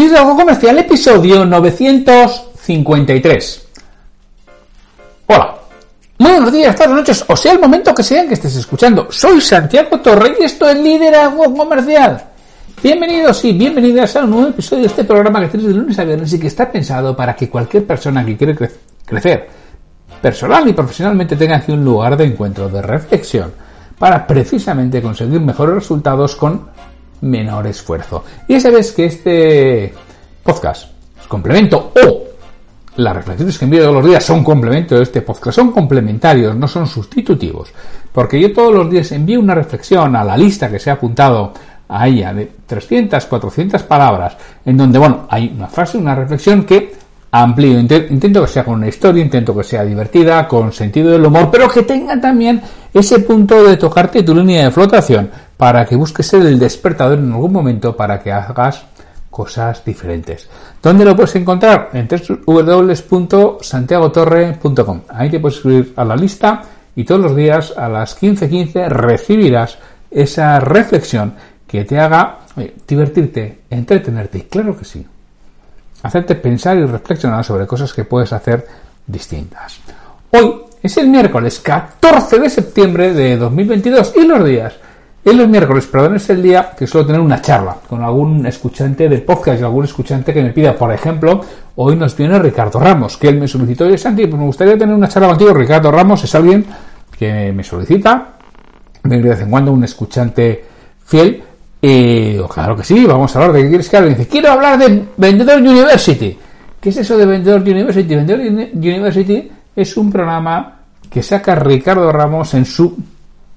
Liderazgo Comercial, episodio 953. Hola. Muy buenos días, tardes, noches, o sea el momento que sean que estés escuchando. Soy Santiago Torre y esto es Liderazgo Comercial. Bienvenidos y bienvenidas a un nuevo episodio de este programa que tienes de lunes a viernes y que está pensado para que cualquier persona que quiere crecer personal y profesionalmente tenga aquí un lugar de encuentro, de reflexión, para precisamente conseguir mejores resultados con menor esfuerzo. Y ya sabes que este podcast es complemento o las reflexiones que envío todos los días son complemento de este podcast, son complementarios, no son sustitutivos. Porque yo todos los días envío una reflexión a la lista que se ha apuntado a ella de 300, 400 palabras, en donde, bueno, hay una frase, una reflexión que amplío. Intento que sea con una historia, intento que sea divertida, con sentido del humor, pero que tenga también ese punto de tocarte tu línea de flotación para que busques el despertador en algún momento para que hagas cosas diferentes. ¿Dónde lo puedes encontrar? En www.santiagotorre.com. Ahí te puedes suscribir a la lista y todos los días a las 15.15 recibirás esa reflexión que te haga divertirte, entretenerte. Claro que sí. Hacerte pensar y reflexionar sobre cosas que puedes hacer distintas. Hoy es el miércoles 14 de septiembre de 2022 y los días en los miércoles, perdón, es el día que suelo tener una charla con algún escuchante de podcast algún escuchante que me pida, por ejemplo, hoy nos viene Ricardo Ramos, que él me solicitó, y Santi, pues me gustaría tener una charla contigo. Ricardo Ramos es alguien que me solicita, de vez en cuando un escuchante fiel, y claro que sí, vamos a hablar de qué quieres que hable. dice, quiero hablar de Vendedor University. ¿Qué es eso de Vendedor University? Vendedor University es un programa que saca Ricardo Ramos en su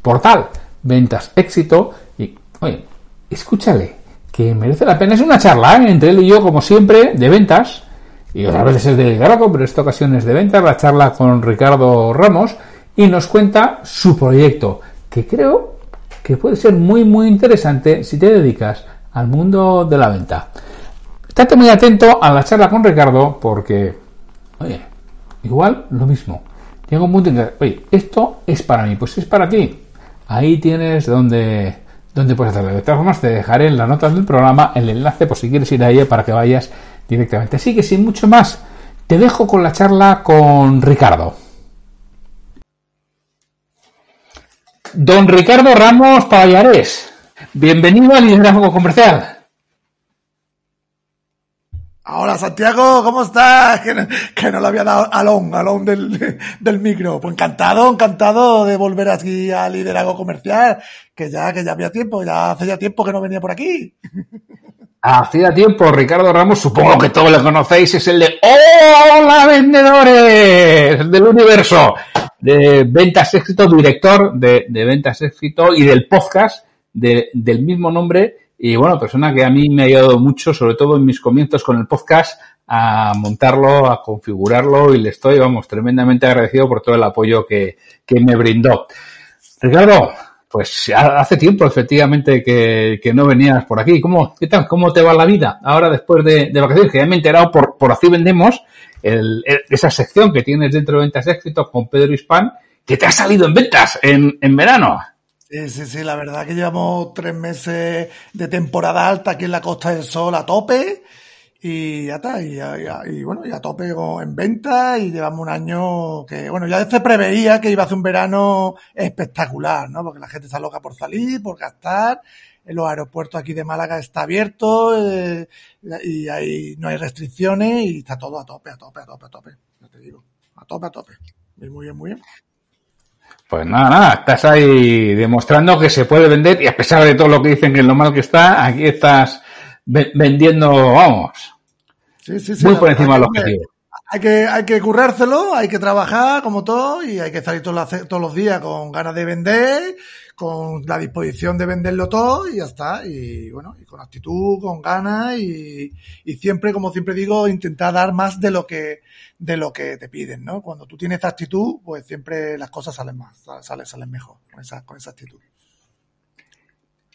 portal ventas, éxito. Y, oye, escúchale, que merece la pena. Es una charla ¿eh? entre él y yo, como siempre, de ventas. Y otras veces es de liderazgo, pero esta ocasión es de ventas. La charla con Ricardo Ramos y nos cuenta su proyecto, que creo que puede ser muy, muy interesante si te dedicas al mundo de la venta. Estate muy atento a la charla con Ricardo porque, oye, igual lo mismo. Llega un punto en que, oye, esto es para mí, pues es para ti. Ahí tienes donde, donde puedes hacerlo. De todas formas, te dejaré en las notas del programa el enlace por si quieres ir ahí para que vayas directamente. Así que sin mucho más, te dejo con la charla con Ricardo. Don Ricardo Ramos Payares, bienvenido al Liderazgo Comercial. Hola Santiago, ¿cómo estás? Que no, que no le había dado alón, alón del, del micro. Pues encantado, encantado de volver aquí al liderazgo comercial, que ya, que ya había tiempo, ya hace ya tiempo que no venía por aquí. Hacía tiempo, Ricardo Ramos, supongo que todos le conocéis, es el de ¡Hola vendedores! del universo, de Ventas Éxito, director de, Ventas Éxito y del podcast de, del mismo nombre y bueno, persona que a mí me ha ayudado mucho, sobre todo en mis comienzos con el podcast, a montarlo, a configurarlo y le estoy, vamos, tremendamente agradecido por todo el apoyo que me brindó. Ricardo, pues hace tiempo efectivamente que, que, no venías por aquí. ¿Cómo, qué tal? ¿Cómo te va la vida ahora después de, de vacaciones? Que ya me he enterado por, por así vendemos, el, esa sección que tienes dentro de Ventas de Éxito con Pedro Hispan, que te ha salido en ventas en, en verano. Sí, sí, sí, la verdad que llevamos tres meses de temporada alta aquí en la Costa del Sol a tope y ya está, y, y, y bueno, y a tope en venta y llevamos un año que, bueno, ya se preveía que iba a ser un verano espectacular, ¿no? Porque la gente está loca por salir, por gastar, los aeropuertos aquí de Málaga está abierto eh, y ahí no hay restricciones y está todo a tope, a tope, a tope, a tope, ya te digo, a tope, a tope. Muy bien, muy bien. Pues nada, nada, estás ahí demostrando que se puede vender y a pesar de todo lo que dicen que es lo mal que está, aquí estás vendiendo, vamos, sí, sí, sí, muy por encima del objetivo. Hay que, hay que currárselo, hay que trabajar como todo y hay que salir todos los, todos los días con ganas de vender, con la disposición de venderlo todo y ya está. Y bueno, y con actitud, con ganas y, y siempre, como siempre digo, intentar dar más de lo que, de lo que te piden, ¿no? Cuando tú tienes actitud, pues siempre las cosas salen más, salen, salen mejor con esa, con esa actitud.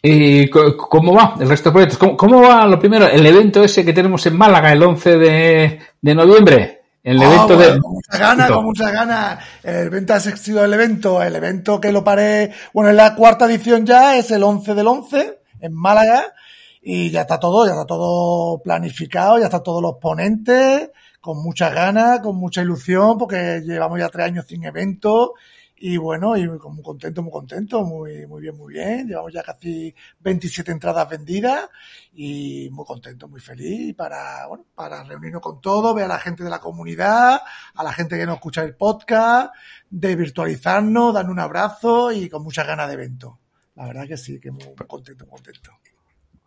¿Y cómo va el resto de proyectos? ¿Cómo, ¿Cómo, va lo primero? El evento ese que tenemos en Málaga el 11 de, de noviembre. El oh, evento bueno, de... Con muchas ganas, con muchas ganas. El Ventas Éxito del evento, el evento que lo paré, bueno, en la cuarta edición ya, es el 11 del 11, en Málaga. y ya está todo, ya está todo planificado, ya están todos los ponentes, con muchas ganas, con mucha ilusión, porque llevamos ya tres años sin eventos y bueno, y muy contento, muy contento, muy, muy bien, muy bien. Llevamos ya casi 27 entradas vendidas y muy contento, muy feliz para, bueno, para reunirnos con todos, ver a la gente de la comunidad, a la gente que nos escucha el podcast, de virtualizarnos, darnos un abrazo y con muchas ganas de evento. La verdad que sí, que muy, contento, muy contento.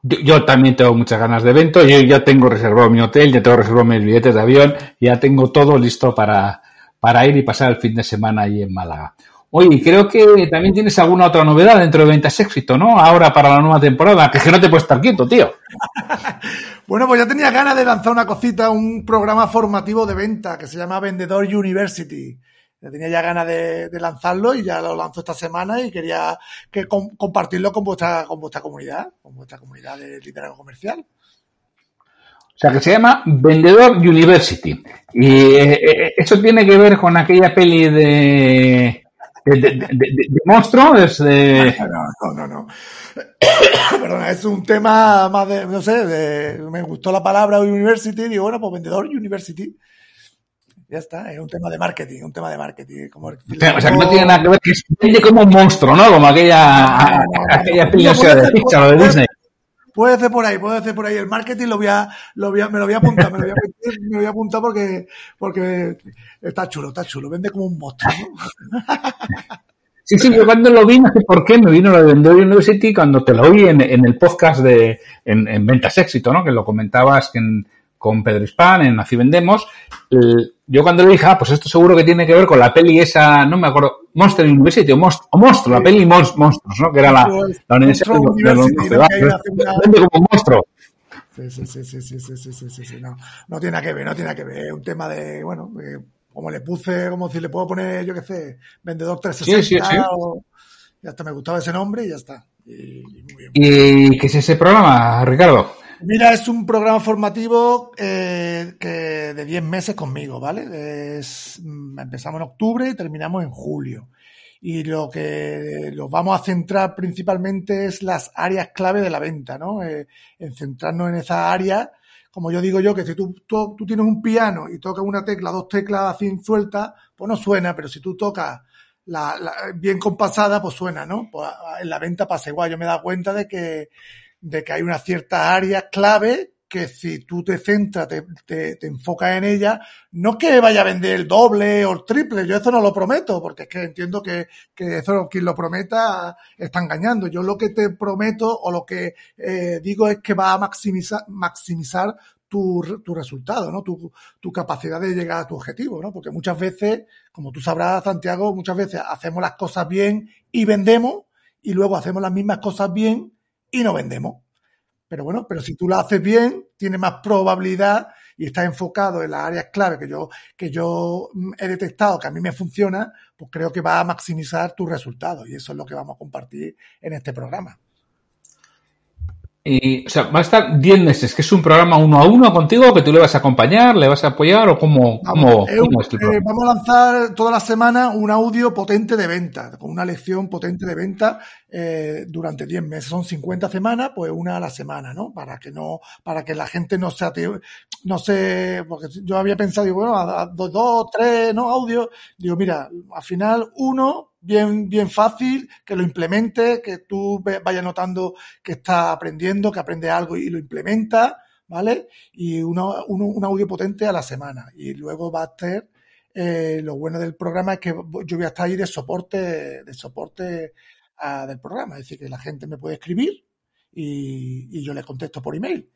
Yo, también tengo muchas ganas de evento. Yo ya tengo reservado mi hotel, ya tengo reservado mis billetes de avión, ya tengo todo listo para, para ir y pasar el fin de semana ahí en Málaga. Oye, creo que también tienes alguna otra novedad dentro de Ventas Éxito, ¿no? Ahora para la nueva temporada, que es que no te puedes estar quieto, tío. bueno, pues ya tenía ganas de lanzar una cosita, un programa formativo de venta que se llama Vendedor University tenía ya ganas de, lanzarlo y ya lo lanzo esta semana y quería que compartirlo con vuestra, con vuestra comunidad, con vuestra comunidad de liderazgo comercial. O sea, que se llama Vendedor University. Y eh, eh, eso tiene que ver con aquella peli de, de, monstruo. Es No, no, no. Perdona, es un tema más de, no sé, me gustó la palabra University digo, bueno, pues Vendedor University. Ya está, es un tema de marketing, un tema de marketing. Como o sea, que no tiene nada que ver, que es como un monstruo, ¿no? Como aquella, aquella de Pixar o de Disney. Puede ser por ahí, puede ser por ahí. El marketing lo voy a, lo voy a, me lo voy a apuntar, me lo voy a, apuntar porque, porque está chulo, está chulo. Vende como un monstruo, ¿no? Sí, sí, yo cuando lo vi, no sé por qué, me vino lo de Vendor University cuando te lo oí en, el podcast de en, en, Ventas Éxito, ¿no? Que lo comentabas en, con Pedro Hispan en Así Vendemos. yo cuando le dije, ah, pues esto seguro que tiene que ver con la peli esa, no me acuerdo, Monster University o, Monstruo, la peli Monstruos, ¿no? Que era la, la universidad de los Vende como monstruo. Sí, sí, sí, sí, sí, sí, sí, sí, sí, no, no tiene nada que ver, no tiene nada que ver, es un tema de, bueno, como le puse, como si le puedo poner, yo qué sé, vendedor 360 sí, sí, sí. o, ya está, me gustaba ese nombre y ya está. Y, y, muy bien. ¿Y qué es ese programa, Ricardo? Mira, es un programa formativo eh, que de 10 meses conmigo, ¿vale? Es, mm, empezamos en octubre y terminamos en julio. Y lo que los vamos a centrar principalmente es las áreas clave de la venta, ¿no? Eh, en centrarnos en esa área. Como yo digo yo, que si tú, tú, tú, tienes un piano y tocas una tecla, dos teclas así sueltas, pues no suena, pero si tú tocas la, la, bien compasada, pues suena, ¿no? Pues en la venta pasa igual. Yo me he dado cuenta de que de que hay una cierta área clave que si tú te centras, te, te, enfocas en ella, no que vaya a vender el doble o el triple, yo eso no lo prometo, porque es que entiendo que, que eso quien lo prometa está engañando. Yo lo que te prometo o lo que eh, digo es que va a maximizar, maximizar tu, tu resultado, ¿no? Tu, tu capacidad de llegar a tu objetivo, ¿no? Porque muchas veces, como tú sabrás, Santiago, muchas veces hacemos las cosas bien y vendemos, y luego hacemos las mismas cosas bien y no vendemos. Pero bueno, pero si tú lo haces bien, tiene más probabilidad y estás enfocado en las áreas clave que yo, que yo mm, he detectado que a mí me funciona, pues creo que va a maximizar tus resultados. Y eso es lo que vamos a compartir en este programa. Y, o sea, va a estar 10 meses, que es un programa uno a uno contigo, que tú le vas a acompañar, le vas a apoyar o cómo, vamos, cómo, este eh, vamos a lanzar toda la semana un audio potente de venta, con una lección potente de venta eh, durante 10 meses. Son 50 semanas, pues una a la semana, ¿no? Para que no, para que la gente no se no sé, porque yo había pensado, digo, bueno, a, dos, dos, tres, ¿no? Audio. Digo, mira, al final uno bien, bien fácil, que lo implemente, que tú vayas notando que está aprendiendo, que aprende algo y lo implementa, ¿vale? Y uno, uno, un audio potente a la semana. Y luego va a ser, eh, lo bueno del programa es que yo voy a estar ahí de soporte, de soporte a, del programa. Es decir, que la gente me puede escribir y, y yo le contesto por email.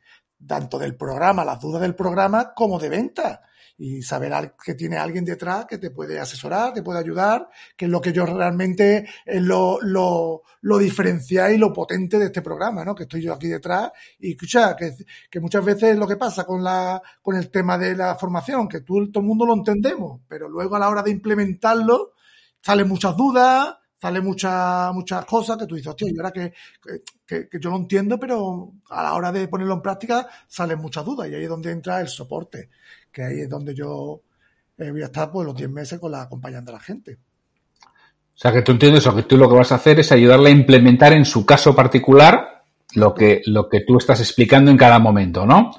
Tanto del programa, las dudas del programa, como de venta y saber que tiene alguien detrás que te puede asesorar, te puede ayudar, que es lo que yo realmente es lo, lo, lo diferencia y lo potente de este programa, ¿no? Que estoy yo aquí detrás y escucha, que, que muchas veces lo que pasa con la, con el tema de la formación, que tú, todo el mundo lo entendemos, pero luego a la hora de implementarlo, salen muchas dudas, salen muchas muchas cosas que tú dices, hostia, y ahora que, que, que, yo lo entiendo, pero a la hora de ponerlo en práctica salen muchas dudas y ahí es donde entra el soporte que ahí es donde yo eh, voy a estar pues los 10 meses con la acompañando a la gente. O sea, que tú entiendes eso, que tú lo que vas a hacer es ayudarle a implementar en su caso particular lo que, lo que tú estás explicando en cada momento, ¿no?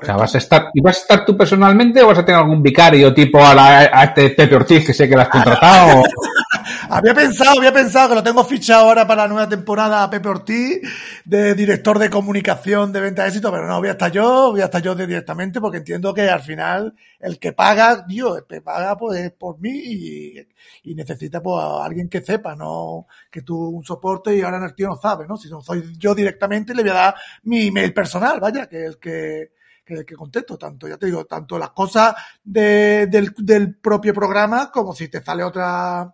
O sea, vas a estar, ¿y vas a estar tú personalmente o vas a tener algún vicario tipo a, la, a este Pepe Ortiz que sé que lo has contratado? había pensado, había pensado que lo tengo fichado ahora para la nueva temporada a Pepe Ortiz, de director de comunicación de venta de éxito, pero no, voy a estar yo, voy a estar yo directamente porque entiendo que al final el que paga, Dios, el que paga pues por mí y, y necesita pues a alguien que sepa, no que tú un soporte y ahora el tío no sabe, ¿no? Si no soy yo directamente le voy a dar mi email personal, vaya, que el que que, que contesto tanto, ya te digo, tanto las cosas de, del, del propio programa como si te sale otra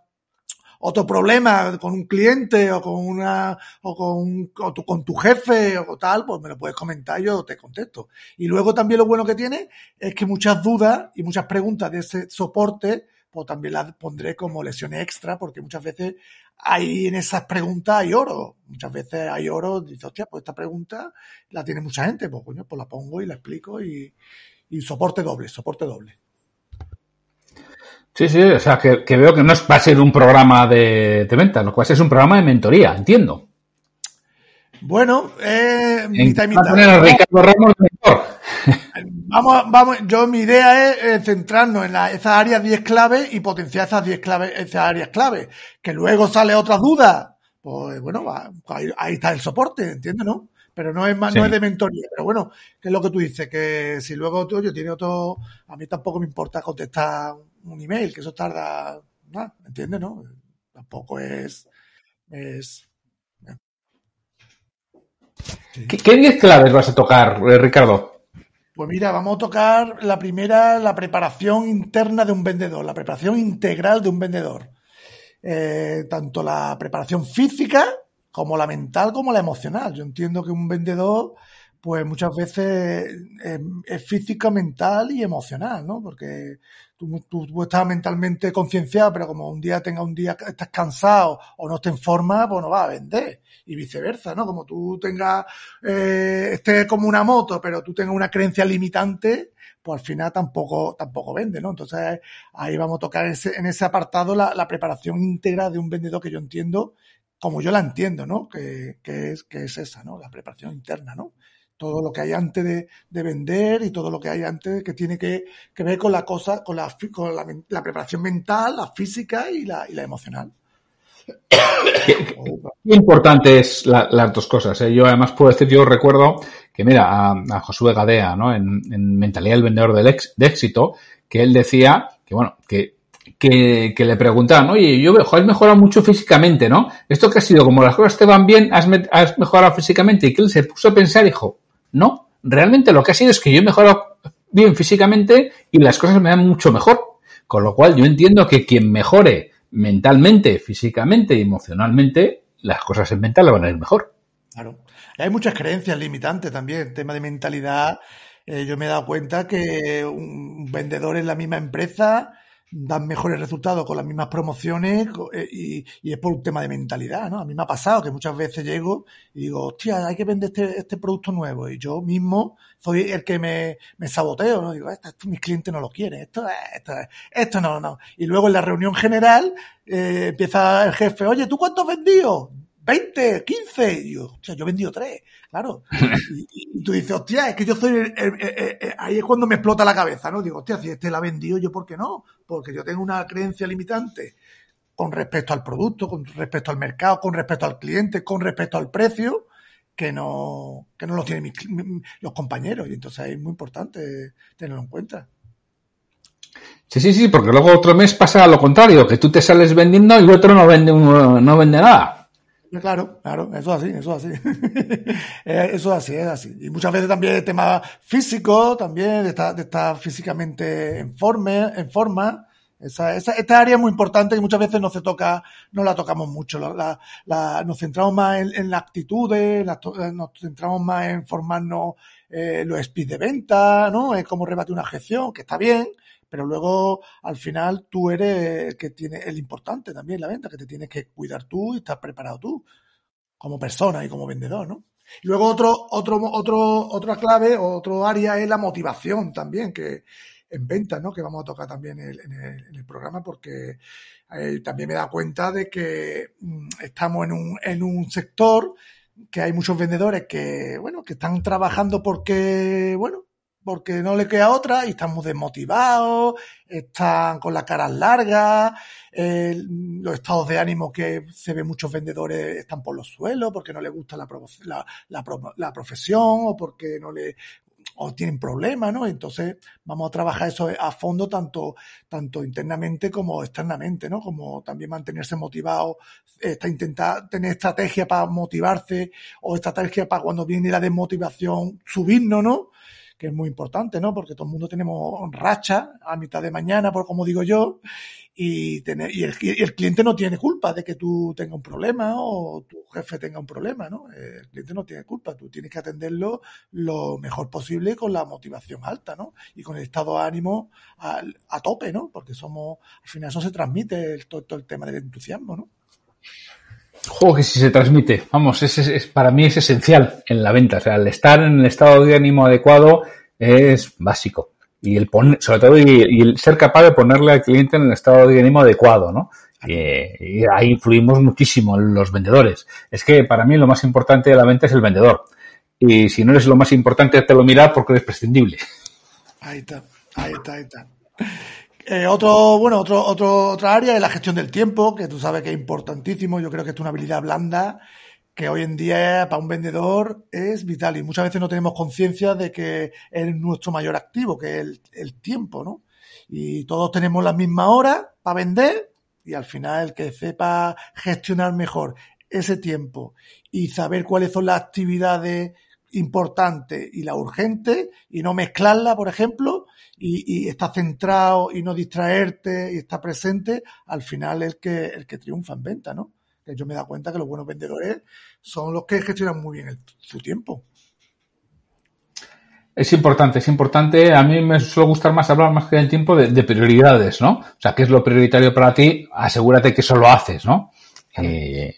otro problema con un cliente o con una o con, o tu, con tu jefe o tal, pues me lo puedes comentar yo te contesto. Y luego también lo bueno que tiene es que muchas dudas y muchas preguntas de ese soporte pues también las pondré como lesiones extra, porque muchas veces hay en esas preguntas hay oro. Muchas veces hay oro, dice, hostia, pues esta pregunta la tiene mucha gente, pues coño, pues la pongo y la explico y, y soporte doble, soporte doble. Sí, sí, o sea, que, que, veo que no va a ser un programa de, de venta, lo cual es un programa de mentoría, entiendo. Bueno, eh, mitad y mitad. poner a Ricardo Ramos mejor. Vamos, vamos, yo mi idea es eh, centrarnos en la, esas áreas 10 claves y potenciar esas 10 claves, esas áreas claves. Que luego sale otra duda, pues bueno, va, ahí, ahí, está el soporte, ¿entiendes, no? Pero no es más, sí. no es de mentoría. Pero bueno, que es lo que tú dices, que si luego tú, yo tiene otro, a mí tampoco me importa contestar un email, que eso tarda, nada, ¿entiendes, no? Tampoco es, es, ¿Qué 10 claves vas a tocar, eh, Ricardo? Pues mira, vamos a tocar la primera, la preparación interna de un vendedor, la preparación integral de un vendedor. Eh, tanto la preparación física como la mental como la emocional. Yo entiendo que un vendedor, pues muchas veces es, es física, mental y emocional, ¿no? Porque tú estás mentalmente concienciado, pero como un día tenga un día estás cansado o no te en forma, pues no vas a vender. Y viceversa, ¿no? Como tú tengas, eh, estés como una moto, pero tú tengas una creencia limitante, pues al final tampoco, tampoco vende, ¿no? Entonces ahí vamos a tocar ese, en ese apartado la, la, preparación íntegra de un vendedor que yo entiendo, como yo la entiendo, ¿no? Que, que, es, que es esa, ¿no? La preparación interna, ¿no? todo lo que hay antes de, de, vender y todo lo que hay antes que tiene que, que ver con la cosa, con la, con la, la preparación mental, la física y la, y la emocional. Qué, importante es la, las dos cosas. ¿eh? Yo además puedo decir, yo recuerdo que mira, a, a Josué Gadea, ¿no? En, en Mentalidad del Vendedor del ex, de Éxito, que él decía que, bueno, que que, que, le preguntaban, oye, yo veo, has mejorado mucho físicamente, ¿no? Esto que ha sido, como las cosas te van bien, has, me, has mejorado físicamente. Y que él se puso a pensar dijo, no, realmente lo que ha sido es que yo he mejorado bien físicamente y las cosas me dan mucho mejor. Con lo cual yo entiendo que quien mejore mentalmente, físicamente y emocionalmente, las cosas en mental van a ir mejor. Claro. Hay muchas creencias limitantes también. Tema de mentalidad, eh, yo me he dado cuenta que un vendedor en la misma empresa dan mejores resultados con las mismas promociones eh, y, y, es por un tema de mentalidad, ¿no? A mí me ha pasado que muchas veces llego y digo, hostia, hay que vender este, este producto nuevo y yo mismo soy el que me, me saboteo, ¿no? Digo, esto, esto, mis clientes no lo quieren, esto, esto, esto no, no. Y luego en la reunión general eh, empieza el jefe, oye, ¿tú cuántos vendido? 20, 15. Y yo, hostia, yo he vendido 3, claro. Y, y, tú dices, hostia, es que yo soy, el, el, el, ahí es cuando me explota la cabeza, ¿no? Digo, hostia, si este la ha vendido, ¿yo por qué no? Porque yo tengo una creencia limitante con respecto al producto, con respecto al mercado, con respecto al cliente, con respecto al precio, que no, que no lo tienen mis, los compañeros. Y entonces es muy importante tenerlo en cuenta. Sí, sí, sí, porque luego otro mes pasa lo contrario, que tú te sales vendiendo y el otro no vende, no vende nada. Claro, claro, eso es así, eso es así. eso es así, es así. Y muchas veces también el tema físico, también de estar, de estar físicamente en forma, en forma. Esa, esa, esta área es muy importante y muchas veces no se toca, no la tocamos mucho. Nos centramos más en, en las actitudes, la, nos centramos más en formarnos eh, los speed de venta, ¿no? En cómo rebatir una gestión, que está bien, pero luego al final tú eres el que tiene el importante también la venta, que te tienes que cuidar tú y estar preparado tú como persona y como vendedor, ¿no? Y luego otro, otro, otro, otra clave, otro área es la motivación también, que en venta, ¿no? Que vamos a tocar también en el, programa porque eh, también me da cuenta de que mm, estamos en un, en un sector que hay muchos vendedores que, bueno, que están trabajando porque, bueno, porque no le queda otra y están muy desmotivados, están con las caras largas, los estados de ánimo que se ven muchos vendedores están por los suelos porque no les gusta la, la, la, la profesión o porque no le o tienen problemas, ¿no? Entonces vamos a trabajar eso a fondo tanto, tanto internamente como externamente, ¿no? Como también mantenerse motivado, esta, intentar tener estrategia para motivarse o estrategia para cuando viene la desmotivación subirnos, ¿no? Que es muy importante, ¿no? Porque todo el mundo tenemos racha a mitad de mañana, por como digo yo, y, tener, y, el, cliente no tiene culpa de que tú tengas un problema o tu jefe tenga un problema, ¿no? El cliente no tiene culpa, tú tienes que atenderlo lo mejor posible con la motivación alta, ¿no? Y con el estado de ánimo a, a tope, ¿no? Porque somos, al final eso se transmite el, todo, todo, el tema del entusiasmo, ¿no? Juego que si se transmite, vamos, es, es, para mí es esencial en la venta, o sea, el estar en el estado de ánimo adecuado es básico y el poner, sobre todo, y, el ser capaz de ponerle al cliente en el estado de ánimo adecuado, ¿no? Y, y, ahí influimos muchísimo los vendedores. Es que para mí lo más importante de la venta es el vendedor. Y si no eres lo más importante, te lo mirar porque eres prescindible. Ahí está, ahí está, ahí está. Eh, otro, bueno, otro, otro, otra área es la gestión del tiempo, que tú sabes que es importantísimo. Yo creo que es una habilidad blanda que hoy en día para un vendedor es vital y muchas veces no tenemos conciencia de que es nuestro mayor activo, que es el, el, tiempo, ¿no? Y todos tenemos la misma hora para vender y al final el que sepa gestionar mejor ese tiempo y saber cuáles son las actividades importantes y las urgentes y no mezclarla, por ejemplo, y, y estar centrado y no distraerte y estar presente, al final el que, el que triunfa en venta, ¿no? que yo me da cuenta que los buenos vendedores son los que gestionan muy bien el, su tiempo. Es importante, es importante. A mí me suele gustar más hablar más que del tiempo de, de, prioridades, ¿no? O sea, ¿qué es lo prioritario para ti? Asegúrate que eso lo haces, ¿no? Eh,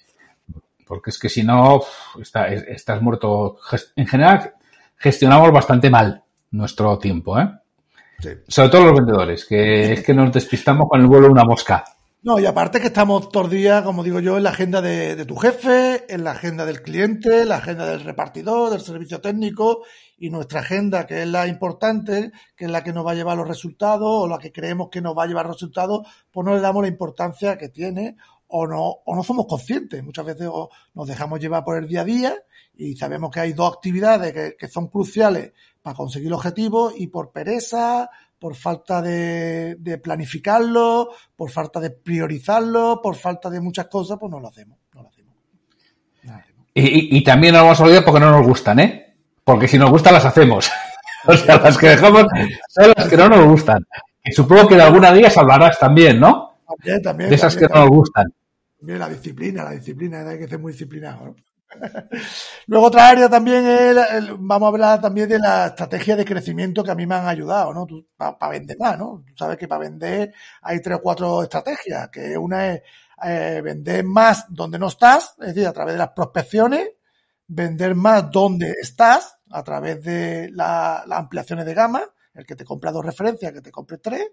porque es que si no, está, estás muerto. En general, gestionamos bastante mal nuestro tiempo, ¿eh? Sí. Sobre todo los vendedores, que es que nos despistamos con el vuelo de una mosca. No, y aparte que estamos todos días, como digo yo, en la agenda de, de, tu jefe, en la agenda del cliente, en la agenda del repartidor, del servicio técnico y nuestra agenda, que es la importante, que es la que nos va a llevar los resultados o la que creemos que nos va a llevar resultados, pues no le damos la importancia que tiene o no, o no somos conscientes. Muchas veces nos dejamos llevar por el día a día y sabemos que hay dos actividades que, que son cruciales para conseguir el objetivo y por pereza, por falta de, de, planificarlo, por falta de priorizarlo, por falta de muchas cosas, pues no lo hacemos. No lo hacemos. No lo hacemos. Y, y, y, también nos vamos a olvidar porque no nos gustan, ¿eh? Porque si nos gustan las hacemos. o sea, las que dejamos son las que no nos gustan. Y supongo que de alguna de ellas hablarás también, ¿no? También, también. De esas también, que no nos gustan. La disciplina, la disciplina, hay que ser muy disciplinado. Luego otra área también es, vamos a hablar también de la estrategia de crecimiento que a mí me han ayudado, ¿no? Para pa vender más, ¿no? Tú sabes que para vender hay tres o cuatro estrategias, que una es eh, vender más donde no estás, es decir, a través de las prospecciones, vender más donde estás, a través de la, las ampliaciones de gama, el que te compra dos referencias, que te compre tres,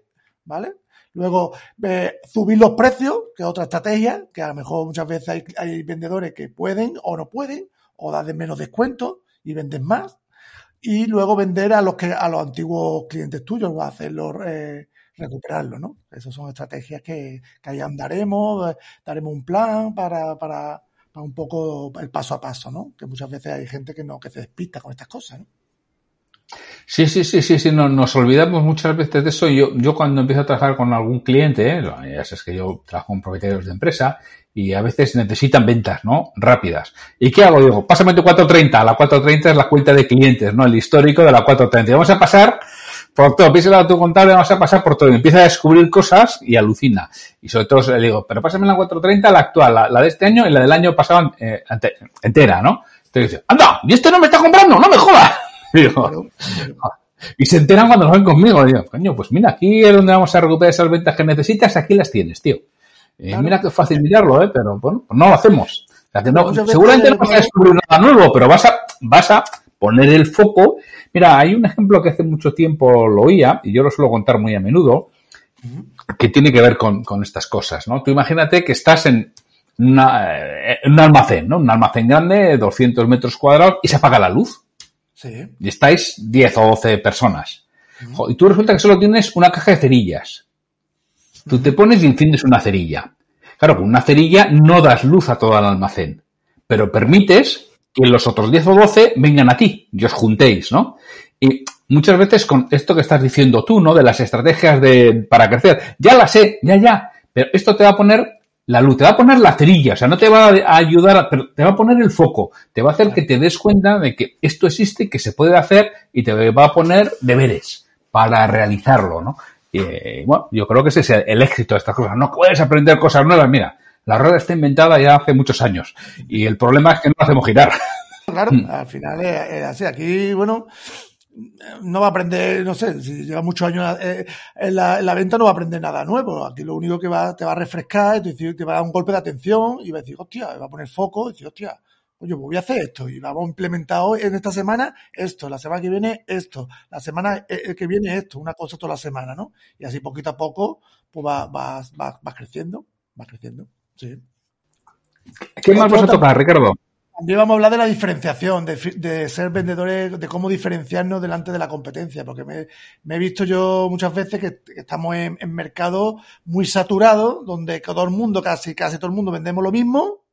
¿vale? Luego, eh, subir los precios, que es otra estrategia, que a lo mejor muchas veces hay, vendedores que pueden o no pueden, o dan menos descuento y venden más. Y luego vender a los que, a los antiguos clientes tuyos, o hacerlos, eh, recuperarlo, ¿no? Esas son estrategias que, que ahí andaremos, daremos un plan para, para, para un poco el paso a paso, ¿no? Que muchas veces hay gente que no, que se despista con estas cosas, ¿no? Sí, sí, sí, sí, sí, no, nos olvidamos muchas veces de eso. Yo, yo cuando empiezo a trabajar con algún cliente, ¿eh? ya sabes que yo trabajo con propietarios de empresa y a veces necesitan ventas, ¿no? Rápidas. ¿Y qué hago? Digo, pásame tu 430. La 430 es la cuenta de clientes, ¿no? El histórico de la 430. Y vamos a pasar por todo. Písela a tu contable, vamos a pasar por todo. Empieza a descubrir cosas y alucina. Y sobre todo le digo, pero pásame la 430, la actual, la, la de este año y la del año pasado eh, entera, ¿no? Entonces dice, anda, ¿y este no me está comprando? ¡No me jodas! Digo, y se enteran cuando nos ven conmigo. Digo, coño, pues mira, aquí es donde vamos a recuperar esas ventas que necesitas, aquí las tienes, tío. Eh, claro. Mira que fácil mirarlo, ¿eh? pero bueno, pues no lo hacemos. O sea, que no, seguramente no vas a descubrir nada nuevo, pero vas a, vas a poner el foco. Mira, hay un ejemplo que hace mucho tiempo lo oía, y yo lo suelo contar muy a menudo, que tiene que ver con, con estas cosas, ¿no? Tú imagínate que estás en, una, un almacén, ¿no? Un almacén grande, 200 metros cuadrados, y se apaga la luz. Sí. Y estáis 10 o 12 personas. Y tú resulta que solo tienes una caja de cerillas. Tú te pones y enciendes una cerilla. Claro, con una cerilla no das luz a todo el almacén, pero permites que los otros 10 o 12 vengan a ti y os juntéis, ¿no? Y muchas veces con esto que estás diciendo tú, ¿no? De las estrategias de, para crecer, ya la sé, ya, ya, pero esto te va a poner la luz, te va a poner la cerilla, o sea, no te va a ayudar, a, pero te va a poner el foco, te va a hacer que te des cuenta de que esto existe, que se puede hacer y te va a poner deberes para realizarlo, ¿no? Y, eh, bueno, yo creo que ese es el éxito de estas cosas. No puedes aprender cosas nuevas. Mira, la rueda está inventada ya hace muchos años y el problema es que no la hacemos girar. Claro, al final es, es así. Aquí, bueno, no va a aprender, no sé, si lleva muchos años eh, en, la, en, la, venta no va a aprender nada nuevo. Aquí lo único que va, te va a refrescar, te, te va a dar un golpe de atención y va a decir, hostia, va a poner foco y decir, hostia, oye, pues voy a hacer esto y vamos a implementar hoy en esta semana esto, la semana que viene esto, la semana que viene esto, una cosa toda la semana, ¿no? Y así poquito a poco, pues va, va, va, va creciendo, va creciendo, sí. ¿Qué más vas a tocar, Ricardo? También vamos a hablar de la diferenciación, de, de, ser vendedores, de cómo diferenciarnos delante de la competencia, porque me, me he visto yo muchas veces que, que estamos en, en mercados muy saturados, donde todo el mundo, casi, casi todo el mundo vendemos lo mismo,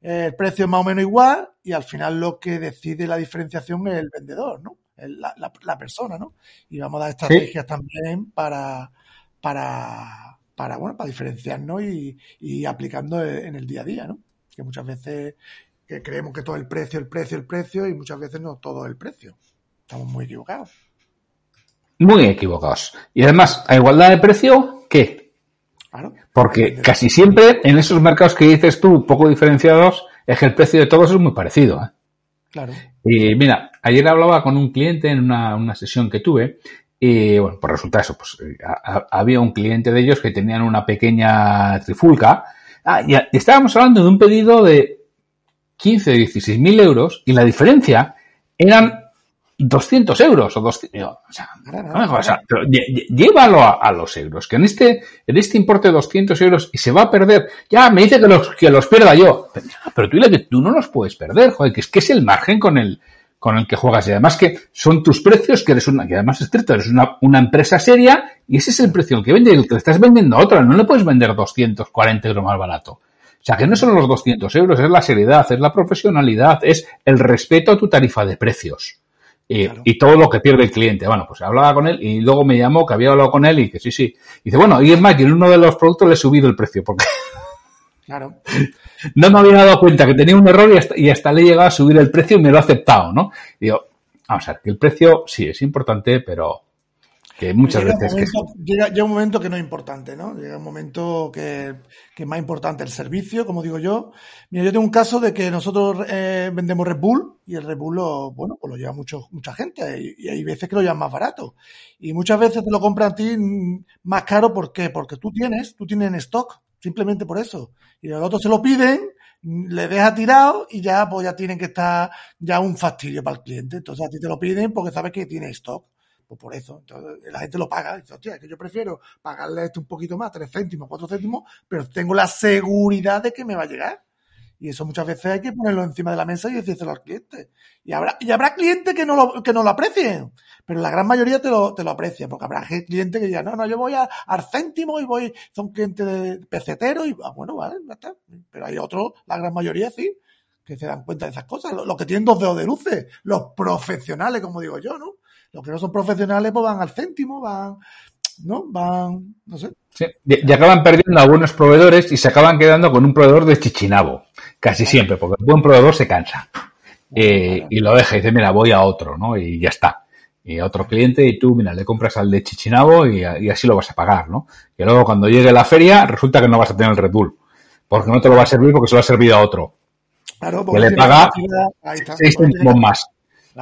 eh, el precio es más o menos igual, y al final lo que decide la diferenciación es el vendedor, ¿no? El, la, la, la, persona, ¿no? Y vamos a dar estrategias ¿Sí? también para, para, para, bueno, para diferenciarnos y, y aplicando en el día a día, ¿no? Que muchas veces que creemos que todo el precio, el precio, el precio, y muchas veces no todo el precio. Estamos muy equivocados. Muy equivocados. Y además, a igualdad de precio, ¿qué? Claro. Porque casi siempre en esos mercados que dices tú, poco diferenciados, es que el precio de todos es muy parecido. ¿eh? Claro. Y mira, ayer hablaba con un cliente en una, una sesión que tuve y bueno, pues resulta eso, pues a, a, había un cliente de ellos que tenían una pequeña trifulca ah, y, y estábamos hablando de un pedido de 15 o 16 mil euros y la diferencia eran 200 euros o 200, o sea, o sea pero llévalo a, a, los euros, que en este, en este importe de 200 euros y se va a perder, ya me dice que los, que los pierda yo, pero, pero tú dile que tú no los puedes perder, joder, que es que es el margen con el, con el que juegas. Y además que son tus precios, que eres una, que además es cierto, eres una, una empresa seria y ese es el precio que vende, el que le estás vendiendo a otra, no le puedes vender 240 euros más barato. O sea, que no son los 200 euros, es la seriedad, es la profesionalidad, es el respeto a tu tarifa de precios. Y, claro. y, todo lo que pierde el cliente. Bueno, pues hablaba con él y luego me llamó que había hablado con él y que sí, sí. Y dice, bueno, y es más, que en uno de los productos le he subido el precio porque claro. no me había dado cuenta que tenía un error y hasta, y hasta, le he llegado a subir el precio y me lo ha aceptado, ¿no? Y digo, vamos a ver, que el precio sí es importante, pero que muchas llega veces... Momento, que... llega, llega, un momento que no es importante, ¿no? Llega un momento que, que, es más importante el servicio, como digo yo. Mira, yo tengo un caso de que nosotros eh, vendemos Red Bull y el Red Bull lo, bueno, pues lo lleva mucho, mucha gente y, y, hay veces que lo llevan más barato. Y muchas veces te lo compran a ti más caro, ¿por qué? Porque tú tienes, tú tienes en stock, simplemente por eso. Y los otros se lo piden, le deja tirado y ya, pues ya tienen que estar ya un fastidio para el cliente. Entonces a ti te lo piden porque sabes que tiene stock. Pues por eso, entonces la gente lo paga. Dice, hostia, es que yo prefiero pagarle esto un poquito más, tres céntimos, cuatro céntimos, pero tengo la seguridad de que me va a llegar. Y eso muchas veces hay que ponerlo encima de la mesa y decírselo al cliente. Y habrá, y habrá clientes que no lo, que no lo aprecien, pero la gran mayoría te lo, te lo aprecia, porque habrá clientes que digan, no, no, yo voy a, al céntimo y voy, son clientes de pesetero y, ah, bueno, vale, ya está. Pero hay otros, la gran mayoría sí, que se dan cuenta de esas cosas. Los, los que tienen dos dedos de luces, los profesionales, como digo yo, ¿no? Los que no son profesionales pues van al céntimo, van, ¿no? Van, no sé. Sí, y, acaban perdiendo a buenos proveedores y se acaban quedando con un proveedor de chichinabo, casi siempre, porque el buen proveedor se cansa. Eh, y lo deja y dice, mira, voy a otro, ¿no? Y ya está. Y a otro cliente y tú, mira, le compras al de Chichinabo y, y, así lo vas a pagar, ¿no? Y luego cuando llegue la feria resulta que no vas a tener el Red Bull, porque no te lo va a servir porque se lo ha servido a otro. Claro, que le paga seis céntimos más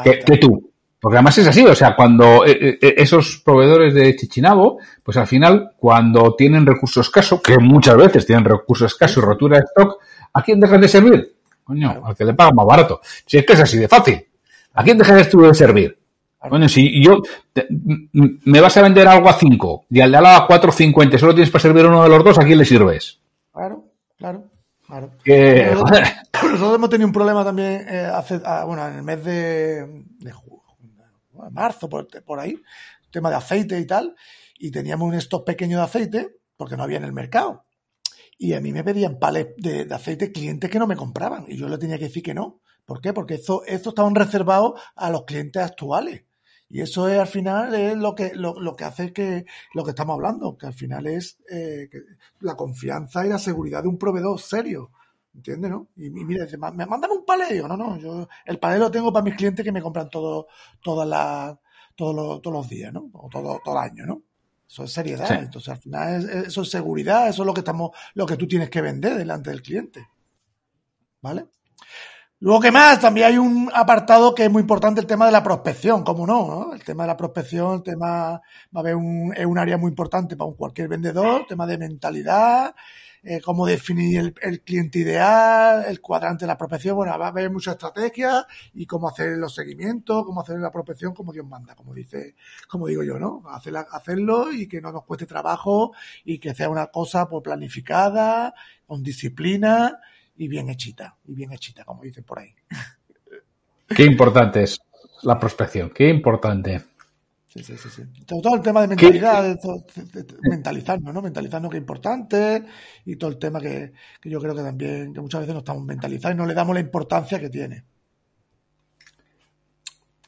que, que tú. Porque además es así, o sea, cuando eh, eh, esos proveedores de Chichinabo, pues al final, cuando tienen recursos escasos, que muchas veces tienen recursos escasos y rotura de stock, ¿a quién dejan de servir? Coño, al que le paga más barato. Si es que es así de fácil. ¿A quién dejas tú de servir? Bueno, si yo te, me vas a vender algo a 5 y al de al lado a 4.50 solo tienes para servir uno de los dos, ¿a quién le sirves? Claro, claro. Claro. Que, Nosotros, hemos tenido un problema también eh, hace, ah, bueno, en el mes de, de marzo, por, por ahí, tema de aceite y tal, y teníamos un stock pequeño de aceite porque no había en el mercado. Y a mí me pedían palets de, de aceite clientes que no me compraban y yo le tenía que decir que no. ¿Por qué? Porque esto, esto estaban reservados a los clientes actuales. Y eso es al final es lo que, lo, lo que hace que lo que estamos hablando, que al final es eh, la confianza y la seguridad de un proveedor serio. ¿Entiendes, no? Y, y mira, dice, "Ma- me mandan un palé. Digo, no, no, yo el palé lo tengo para mis clientes que me compran todo, todas las, todos los, todos los días, ¿no? O todo, todo el año, ¿no? Eso es seriedad. Sí. Entonces, al final, es- es- eso es seguridad, eso es lo que estamos, lo que tú tienes que vender delante del cliente. ¿Vale? Luego, ¿qué más? También hay un apartado que es muy importante, el tema de la prospección, ¿cómo no? no? El tema de la prospección, el tema, va a haber un, es un área muy importante para un cualquier vendedor, tema de mentalidad, eh, cómo definir el, el cliente ideal, el cuadrante de la prospección, bueno, va a haber muchas estrategias y cómo hacer los seguimientos, cómo hacer la prospección como Dios manda, como dice, como digo yo, ¿no? Hacerla- hacerlo y que no nos cueste trabajo y que sea una cosa pues, planificada, con disciplina y bien hechita, y bien hechita, como dicen por ahí. Qué importante es la prospección, qué importante. Sí, sí, sí, sí. Todo, todo el tema de mentalidad, de todo- de- de- mentalizarnos, ¿no? Mentalizarnos que es importante y todo el tema que, que yo creo que también, que muchas veces no estamos mentalizados y no le damos la importancia que tiene.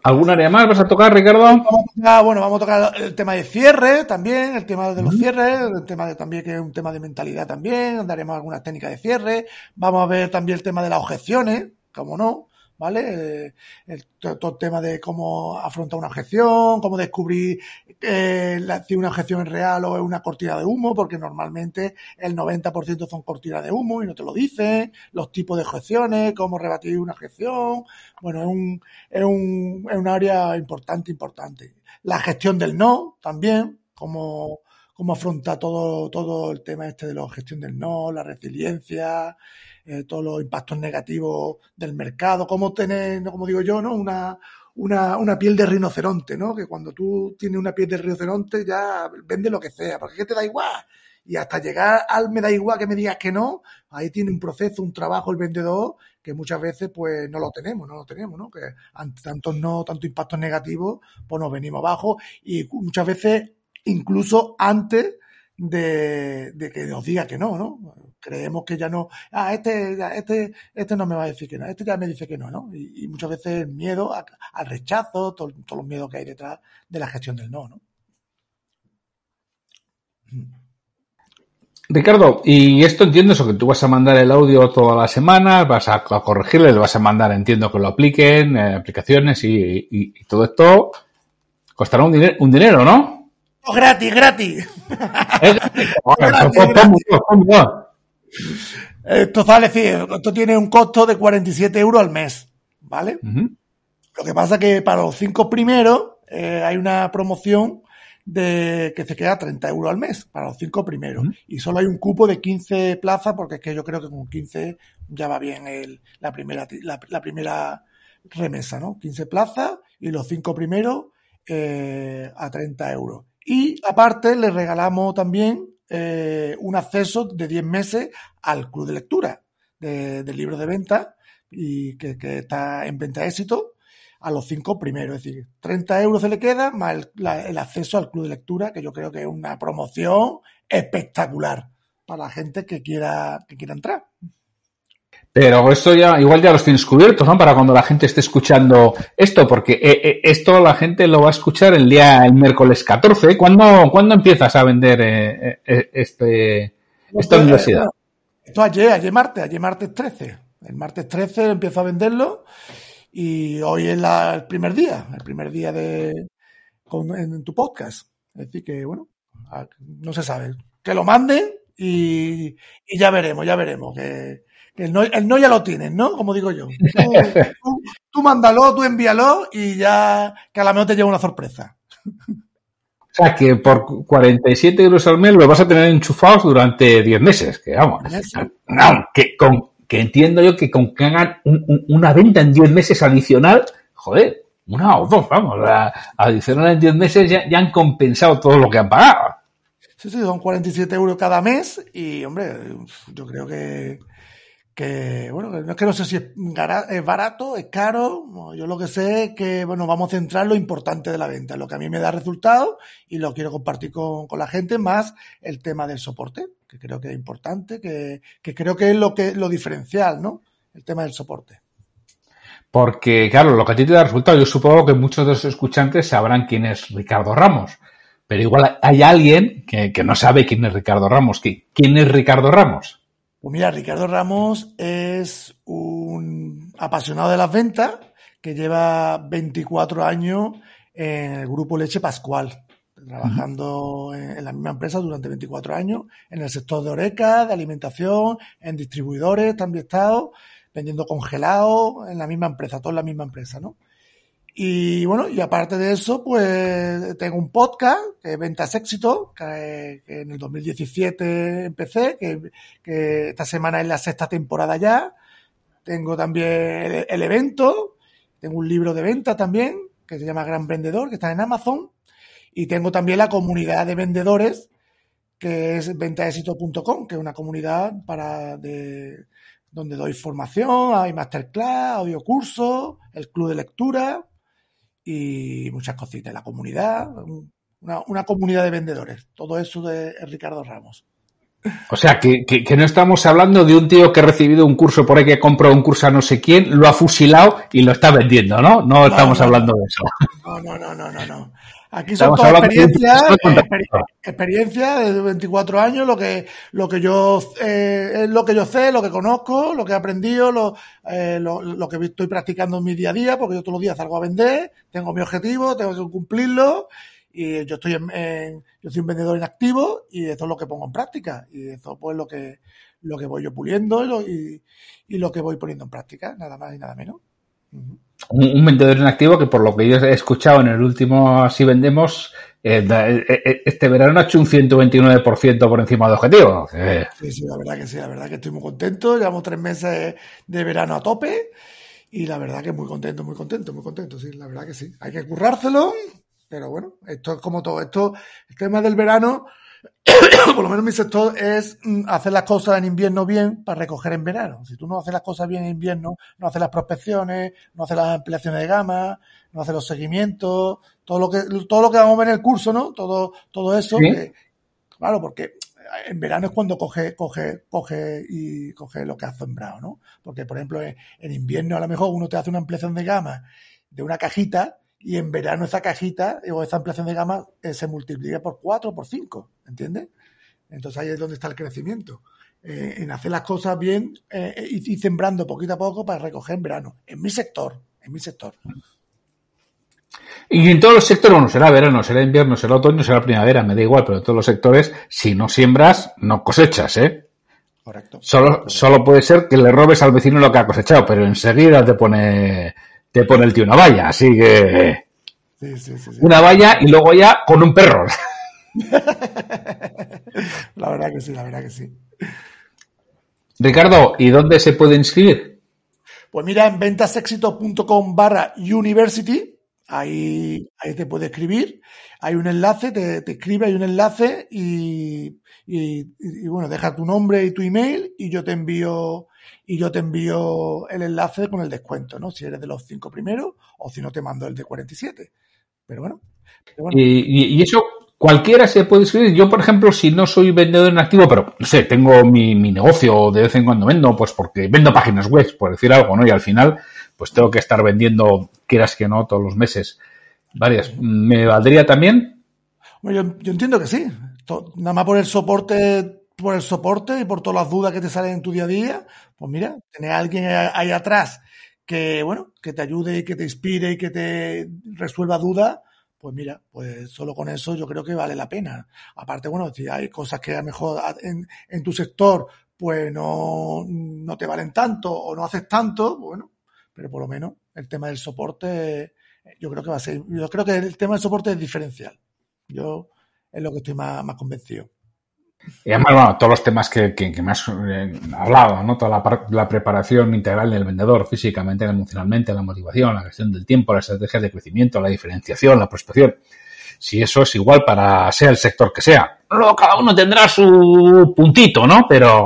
¿Algún área más vas a tocar, Ricardo? Vamos a tocar, bueno, vamos a tocar el tema de cierre también, el tema de los cierres, el tema de también que es un tema de mentalidad también, daremos algunas técnicas de cierre, vamos a ver también el tema de las objeciones, como no, ¿vale? El, todo, el tema de cómo afrontar una objeción, cómo descubrir eh, la- si una objeción es real o es una cortina de humo, porque normalmente el 90% son cortinas de humo y no te lo dicen, los tipos de objeciones, cómo rebatir una objeción, bueno, es un, es un, es un área importante, importante. La gestión del no también, cómo, cómo afronta todo, todo el tema este de la gestión del no, la resiliencia, eh, todos los impactos negativos del mercado, cómo tener, como digo yo, ¿no? Una, una, una piel de rinoceronte, ¿no? Que cuando tú tienes una piel de rinoceronte ya vende lo que sea, porque ¿qué te da igual? Y hasta llegar al me da igual que me digas que no, ahí tiene un proceso, un trabajo el vendedor que muchas veces pues no lo tenemos, no lo tenemos, ¿no? Que ante tantos no, tantos impactos negativos, pues nos venimos abajo y muchas veces incluso antes de, de que nos diga que no, ¿no? Creemos que ya no, ah, este, este, este no me va a decir que no, este ya me dice que no, ¿no? Y, y muchas veces el miedo a- al rechazo, todo- todos los miedos que hay detrás de la gestión del no, ¿no? Ricardo, y esto entiendo eso, que tú vas a mandar el audio todas las semanas, vas a, a corregirle, le vas a mandar, entiendo que lo apliquen, eh, aplicaciones y, y- y todo esto costará un, diner- un dinero, ¿no? ¡Oh, gratis, gratis! Eh, Gratis, pon- pon- pon- pon- Esto sale, sí, esto tiene un costo de 47 euros al mes, ¿vale? Lo que pasa que para los cinco primeros eh, hay una promoción de que se queda 30 euros al mes para los cinco primeros. Y solo hay un cupo de 15 plazas porque es que yo creo que con 15 ya va bien el, la, primera, la primera remesa, ¿no? 15 plazas y los cinco primeros eh, a 30 euros. Y aparte le regalamos también eh, un acceso de 10 meses al club de lectura de, del libro de venta y que, que está en venta de éxito a los cinco primeros. Es decir, 30 euros se le queda más el, la- el acceso al club de lectura, que yo creo que es una promoción espectacular para la gente que quiera, que quiera entrar. Pero esto ya, igual ya los tienes cubiertos, ¿no? Para cuando la gente esté escuchando esto, porque eh, eh, esto la gente lo va a escuchar el día, el miércoles 14. ¿Cuándo, ¿cuándo empiezas a vender eh, eh, este, esta universidad? Esto ayer, ayer martes, ayer martes 13. El martes 13 empiezo a venderlo y hoy es la- el primer día, el primer día de con- en, tu podcast. Es decir, que bueno, no se sabe. Que lo manden y, y ya veremos, ya veremos. Que el, no, el no ya lo tienes, ¿no? Como digo yo. Tú, tú- tú mándalo, tú envíalo y ya que a la mejor te lleva una sorpresa. O sea, que por 47 euros al mes lo vas a tener enchufados durante 10 meses. Que vamos, no, que, con, que entiendo yo que con que hagan un- un- una venta en 10 meses adicional, joder, una o dos, vamos, la, adicional en 10 meses ya, ya han compensado todo lo que han pagado. Sí, sí, son 47 euros cada mes y, hombre, yo creo que, que, bueno, no es que no sé si es, barato, es caro, yo lo que sé es que, bueno, vamos a centrar lo importante de la venta, lo que a mí me da resultado y lo quiero compartir con, con la gente, más el tema del soporte, que creo que es importante, que, que creo que es lo que lo diferencial, ¿no? El tema del soporte. Porque, claro, lo que a ti te da resultado, yo supongo que muchos de los escuchantes sabrán quién es Ricardo Ramos, pero igual hay alguien que, que no sabe quién es Ricardo Ramos. ¿Quién es Ricardo Ramos? Pues mira, Ricardo Ramos es un apasionado de las ventas que lleva 24 años en el grupo Leche Pascual, trabajando en, la misma empresa durante 24 años, en el sector de oreca, de alimentación, en distribuidores, también estado, vendiendo congelados, en la misma empresa, todo en la misma empresa, ¿no? Y bueno, y aparte de eso, pues tengo un podcast que es Ventas Éxito, que, en el 2017 empecé, que, esta semana es la sexta temporada ya. Tengo también el, evento, tengo un libro de venta también, que se llama Gran Vendedor, que está en Amazon. Y tengo también la comunidad de vendedores, que es ventaexito.com, que es una comunidad para de, donde doy formación, hay masterclass, audio cursos, el club de lectura y muchas cositas. La comunidad, una, comunidad de vendedores. Todo eso de Ricardo Ramos. O sea, que, que, no estamos hablando de un tío que ha recibido un curso por ahí que compró un curso a no sé quién, lo ha fusilado y lo está vendiendo, ¿no? No, estamos hablando de eso. No, no, no, no, no. Aquí son todas experiencias, experiencia de 24 años, lo que, lo que yo, eh, es lo que yo sé, lo que conozco, lo que he aprendido, lo, eh, lo, lo, que estoy practicando en mi día a día, porque yo todos los días salgo a vender, tengo mi objetivo, tengo que cumplirlo, y yo estoy en, yo soy un vendedor en activo, y eso es lo que pongo en práctica, y eso pues lo que, lo que voy yo puliendo y, y lo que voy poniendo en práctica, nada más y nada menos un, vendedor en activo que por lo que yo he escuchado en el último Así Vendemos, eh, eh, eh, este verano ha hecho un 129% por encima de objetivo. Sí, sí, la verdad que sí, la verdad que estoy muy contento. Llevamos tres meses de verano a tope y la verdad que muy contento, muy contento, muy contento, sí, la verdad que sí. Hay que currárselo, pero bueno, esto es como todo. Esto, el tema del verano por lo menos mi sector es mm, hacer las cosas en invierno bien para recoger en verano. Si tú no haces las cosas bien en invierno, no haces las prospecciones, no haces las ampliaciones de gama, no haces los seguimientos, todo lo que, todo lo que vamos a ver en el curso, ¿no? Todo, todo eso, claro, porque en verano es cuando coge, coge, coge y coge lo que has sembrado, ¿no? Porque, por ejemplo, en invierno a lo mejor uno te hace una ampliación de gama de una cajita y en verano esa cajita o esa ampliación de gama eh, se multiplica por 4 o por 5, ¿entiendes? Entonces ahí es donde está el crecimiento. Eh, en hacer las cosas bien eh, y, sembrando poquito a poco para recoger en verano. En mi sector, en mi sector. Y en todos los sectores, bueno, será verano, será invierno, será otoño, será primavera, me da igual, pero en todos los sectores, si no siembras, no cosechas, ¿eh? Correcto. Solo, solo puede ser que le robes al vecino lo que ha cosechado, pero enseguida te pone te pone el tío una valla, así que... una valla y luego ya con un perro. la verdad que sí, la verdad que sí. Ricardo, ¿y dónde se puede inscribir? Pues mira, en ventasexito.com barra university, ahí, ahí te puede escribir, hay un enlace, te, te escribe, hay un enlace y, y, bueno, deja tu nombre y tu email y yo te envío y yo te envío el enlace con el descuento, ¿no? Si eres de los cinco primeros o si no te mando el de 47. Pero bueno. Y, eso cualquiera se puede inscribir. Yo, por ejemplo, si no soy vendedor en activo, pero no sé, tengo mi, mi negocio de vez en cuando vendo, pues porque vendo páginas web, por decir algo, ¿no? Y al final, pues tengo que estar vendiendo, quieras que no, todos los meses, varias. ¿Me valdría también? Bueno, yo, yo entiendo que sí. Nada más por el soporte por el soporte y por todas las dudas que te salen en tu día a día, pues mira, tener a alguien ahí atrás que, bueno, que te ayude y que te inspire y que te resuelva dudas, pues mira, pues solo con eso yo creo que vale la pena. Aparte, bueno, si hay cosas que a lo mejor en, en tu sector pues no, no te valen tanto o no haces tanto, bueno, pero por lo menos el tema del soporte, yo creo que va a ser, yo creo que el tema del soporte es diferencial. Yo es lo que estoy más, más convencido. Y además, bueno, todos los temas que, que, me has eh, hablado, ¿no? Toda la, preparación integral del vendedor, físicamente, emocionalmente, la motivación, la gestión del tiempo, las estrategias de crecimiento, la diferenciación, la prospección. Si eso es igual para sea el sector que sea. Luego cada uno tendrá su puntito, ¿no? Pero,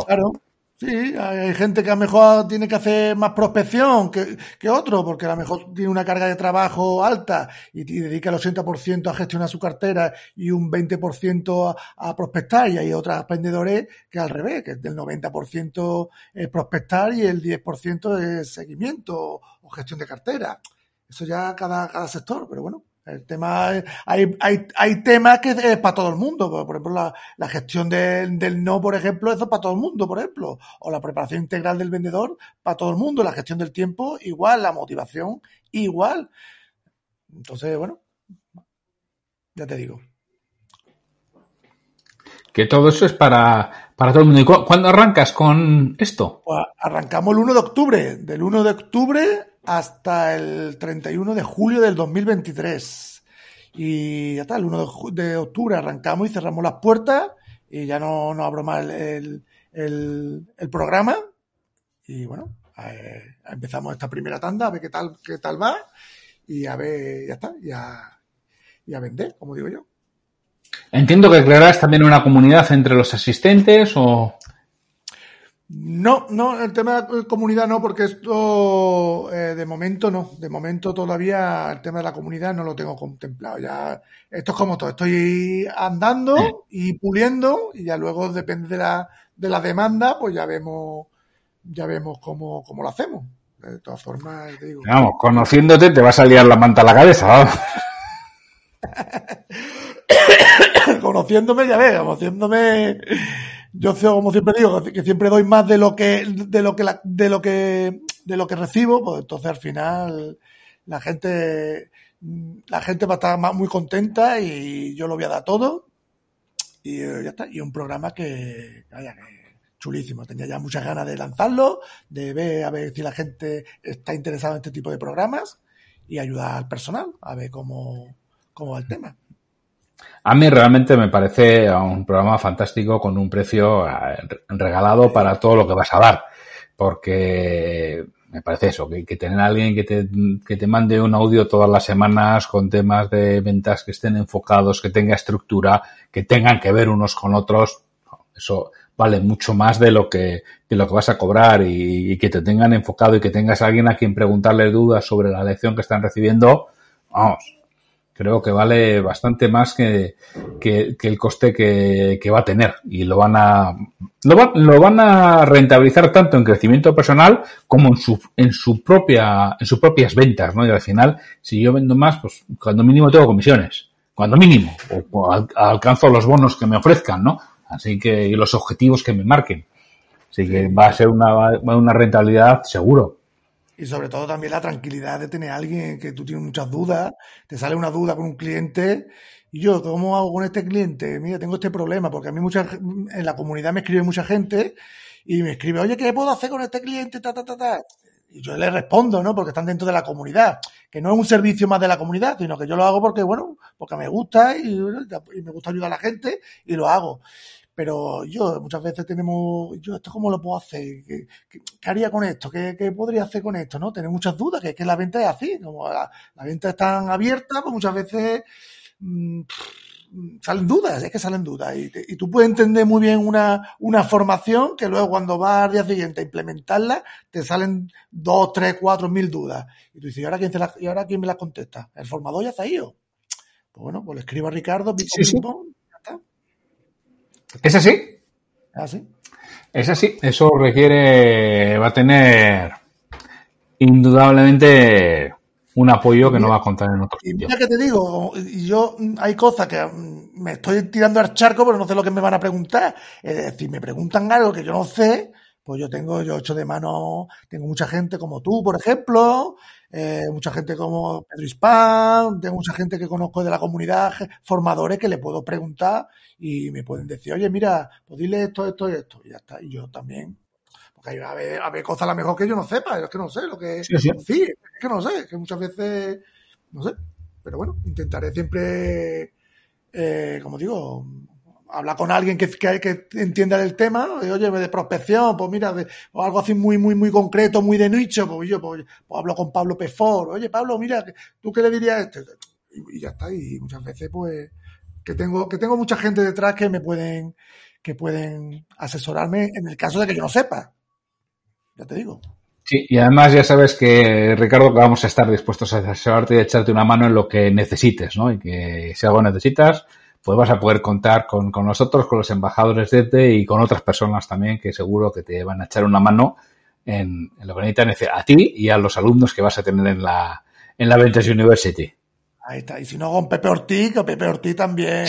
Sí, hay gente que a lo mejor tiene que hacer más prospección que, que otro, porque a lo mejor tiene una carga de trabajo alta y, dedica el 80% a gestionar su cartera y un 20% a, a, prospectar. Y hay otros vendedores que al revés, que el 90% es prospectar y el 10% es seguimiento o gestión de cartera. Eso ya cada sector, pero bueno. El tema, hay, hay, hay temas que es para todo el mundo. Por ejemplo, la, la gestión del no, por ejemplo, eso es para todo el mundo, por ejemplo. O la preparación integral del vendedor para todo el mundo. La gestión del tiempo, igual. La motivación, igual. Entonces, bueno, ya te digo. Que todo eso es para, para todo el mundo. ¿Y cu cuándo arrancas con esto? Pues arrancamos el 1 de octubre. Del 1 de octubre hasta el 31 de julio del 2023. Y ya está, el 1 de, octubre arrancamos y cerramos las puertas y ya no, no abro más el, el, el programa. Y bueno, eh, empezamos esta primera tanda a ver qué tal, qué tal va y a ver, ya está, ya, y a vender, como digo yo. Entiendo que crearás también una comunidad entre los asistentes o... No, no, el tema de la comunidad no, porque esto eh, de momento no, de momento todavía el tema de la comunidad no lo tengo contemplado. Ya esto es como todo, estoy andando y puliendo y ya luego depende de la, de la demanda, pues ya vemos, ya vemos cómo, cómo lo hacemos. De todas formas, te digo. Vamos, conociéndote te va a salir la manta a la cabeza. Conociéndome, ya ves, conociéndome yo como siempre digo que siempre doy más de lo que de lo que la, de lo que de lo que recibo pues entonces al final la gente la gente va a estar muy contenta y yo lo voy a dar todo. Y ya está. Y un programa que, vaya, chulísimo. Tenía ya muchas ganas de lanzarlo de ver a ver si la gente está interesada en este tipo de programas y ayudar al personal a ver cómo cómo va el tema a mí realmente me parece un programa fantástico con un precio regalado para todo lo que vas a dar. Porque me parece eso, que, tener a alguien que te, mande un audio todas las semanas con temas de ventas que estén enfocados, que tenga estructura, que tengan que ver unos con otros, eso vale mucho más de lo que, lo que vas a cobrar y, y que te tengan enfocado y que tengas a alguien a quien preguntarle dudas sobre la lección que están recibiendo, vamos, creo que vale bastante más que, que, que el coste que, que, va a tener. Y lo van a lo, va, lo, van a rentabilizar tanto en crecimiento personal como en su en su propia en sus propias ventas no y al final si yo vendo más pues cuando mínimo tengo comisiones. Cuando mínimo. O, o al, alcanzo los bonos que me ofrezcan no así que y los objetivos que me marquen. Así que va a ser una, una rentabilidad seguro y sobre todo también la tranquilidad de tener a alguien que tú tienes muchas dudas, te sale una duda con un cliente y yo, ¿cómo hago con este cliente? Mira, tengo este problema, porque a mí mucha, en la comunidad me escribe mucha gente y me escribe, oye, ¿qué puedo hacer con este cliente? Ta, ta, ta, ta. Y yo le respondo, ¿no? Porque están dentro de la comunidad, que no es un servicio más de la comunidad, sino que yo lo hago porque, bueno, porque me gusta y, y me gusta ayudar a la gente y lo hago pero yo muchas veces tenemos, yo esto cómo lo puedo hacer, ¿qué, qué, qué haría con esto? ¿Qué, ¿Qué, podría hacer con esto? ¿no? Tener muchas dudas, que es que la venta es así, como la, la venta está abierta, pues muchas veces mmm, salen dudas, es que salen dudas. Y, te, y, tú puedes entender muy bien una, una formación que luego cuando vas al día siguiente a implementarla, te salen dos, tres, cuatro mil dudas. Y tú dices, ¿y ahora quién, la, ¿y ahora quién me las contesta? El formador ya se ha ido. Pues bueno, pues le escribo a Ricardo, pico, sí, pico, sí. ¿Es así? ¿Ah, sí? Es así. Eso requiere, va a tener indudablemente un apoyo que no va a contar en otro sitio. Ya que te digo, yo hay cosas que me estoy tirando al charco, pero no sé lo que me van a preguntar. Es decir, me preguntan algo que yo no sé, pues yo tengo, yo hecho de mano, tengo mucha gente como tú, por ejemplo, eh, mucha gente como Pedro Hispán, tengo mucha gente que conozco de la comunidad, formadores que le puedo preguntar y me pueden decir, oye, mira, pues dile esto, esto y esto, y ya está. Y yo también, porque hay a ver, a ver cosas a lo mejor que yo no sepa, es que no sé lo que sí, sí. sí, es que no sé, que muchas veces, no sé, pero bueno, intentaré siempre, eh, como digo, hablar con alguien que, que, entienda del tema, de, oye, de prospección, pues mira, o algo así muy, muy, muy concreto, muy de nicho, pues yo pues, pues hablo con Pablo Pefor, oye, Pablo, mira, ¿tú qué le dirías a este? Y, y, ya está, y muchas veces, pues, que tengo, que tengo mucha gente detrás que me pueden, que pueden asesorarme en el caso de que yo no sepa. Ya te digo. Sí, y además ya sabes que, Ricardo, que vamos a estar dispuestos a asesorarte y a echarte una mano en lo que necesites, ¿no? Y que si algo necesitas, pues vas a poder contar con, con nosotros, con los embajadores de ETE y con otras personas también que seguro que te van a echar una mano en, lo que necesitas a ti y a los alumnos que vas a tener en la, en la Ventures University. Ahí está. Y si no, con Pepe Ortiz, que Pepe Ortiz también,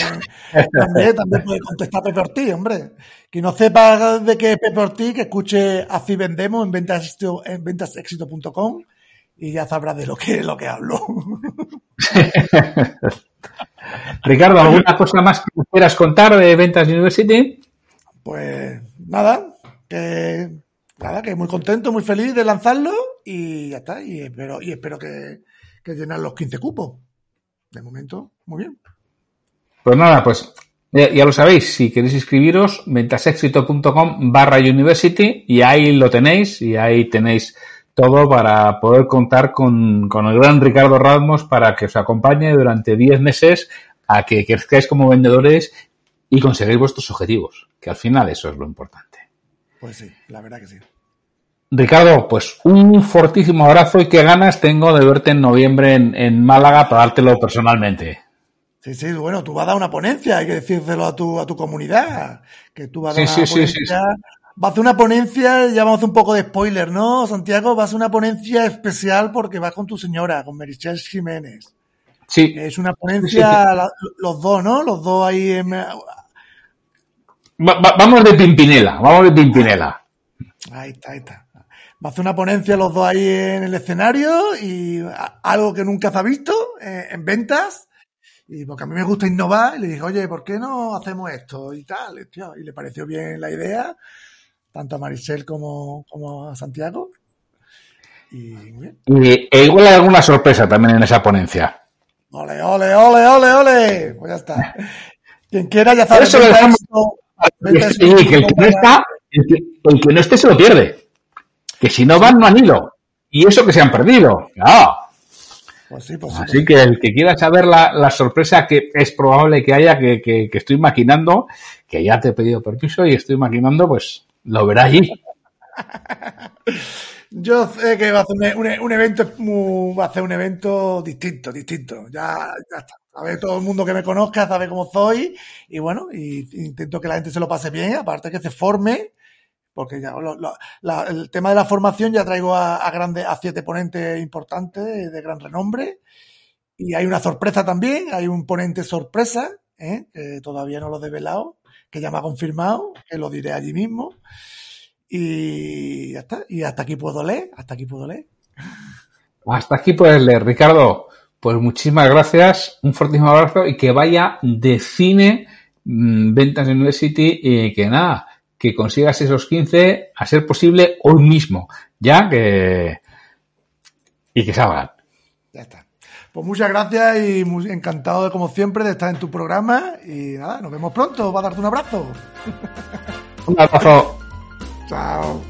también, también puede contestar Pepe Ortiz, hombre. Que no sepa de qué es Pepe Ortiz, que escuche Así Vendemos en, ventas, en ventasexito.com y ya sabrá de lo que, lo que hablo. Ricardo, ¿alguna cosa más que quieras contar de Ventas University? Pues nada, que nada, que muy contento, muy feliz de lanzarlo y ya está. Y espero, y espero que, que llenar los 15 cupos de momento, muy bien. Pues nada, pues ya, lo sabéis, si queréis inscribiros, ventasexito.com barra university y ahí lo tenéis y ahí tenéis todo para poder contar con, con el gran Ricardo Ramos para que os acompañe durante 10 meses a que crezcáis como vendedores y conseguir vuestros objetivos, que al final eso es lo importante. Pues sí, la verdad que sí. Ricardo, pues un fortísimo abrazo y qué ganas tengo de verte en noviembre en, Málaga para dártelo personalmente. Sí, sí, bueno, tú vas a dar una ponencia, hay que decírselo a tu, a tu comunidad, que tú vas a dar una ponencia. Vas a hacer una ponencia, ya vamos a hacer un poco de spoiler, ¿no, Santiago? Vas a hacer una ponencia especial porque vas con tu señora, con Merichel Jiménez. Sí. Es una ponencia, los dos, ¿no? Los dos ahí en... vamos de Pimpinela, vamos de Pimpinela. Ahí está, ahí está. Va a hacer una ponencia los dos ahí en el escenario y algo que nunca se ha visto eh, en ventas. Y porque a mí me gusta innovar, y le dije, oye, ¿por qué no hacemos esto? Y tal, y le pareció bien la idea, tanto a Maricel como, como a Santiago. Y, y e igual hay alguna sorpresa también en esa ponencia. Ole, ole, ole, ole, ole. Pues ya está. Quien quiera ya sabe. Eso que el que no está, el que no esté se lo pierde que si no van no han ido. Y eso que se han perdido. Pues pues Así que el que quiera saber la, sorpresa que es probable que haya, que, estoy maquinando, que ya te he pedido permiso y estoy maquinando, pues lo verá allí. Yo sé que va a ser un, evento, va a ser un evento distinto, distinto. Ya, está. ver todo el mundo que me conozca sabe cómo soy y bueno, intento que la gente se lo pase bien, aparte que se forme porque ya el tema de la formación ya traigo a, grandes, a siete ponentes importantes de gran renombre. Y hay una sorpresa también, hay un ponente sorpresa, ¿eh? que todavía no lo he develado, que ya me ha confirmado, que lo diré allí mismo. Y ya está. Y hasta aquí puedo leer, hasta aquí puedo leer. Hasta aquí puedes leer, Ricardo. Pues muchísimas gracias, un fortísimo abrazo y que vaya de cine mm, Ventas University y que nada, que consigas esos 15 a ser posible hoy mismo, ya que y que salgan. Ya está. Pues muchas gracias y muy encantado de como siempre de estar en tu programa y nada, nos vemos pronto, va a darte un abrazo. Un abrazo. Chao.